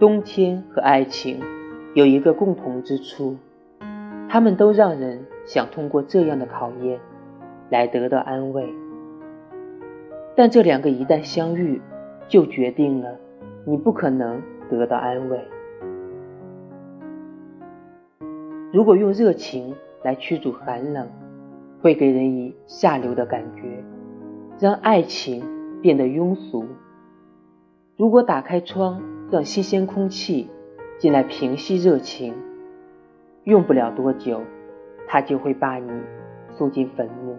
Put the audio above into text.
冬天和爱情有一个共同之处，他们都让人想通过这样的考验来得到安慰。但这两个一旦相遇，就决定了你不可能得到安慰。如果用热情来驱逐寒冷，会给人以下流的感觉，让爱情变得庸俗。如果打开窗，让新鲜空气进来平息热情，用不了多久，它就会把你送进坟墓。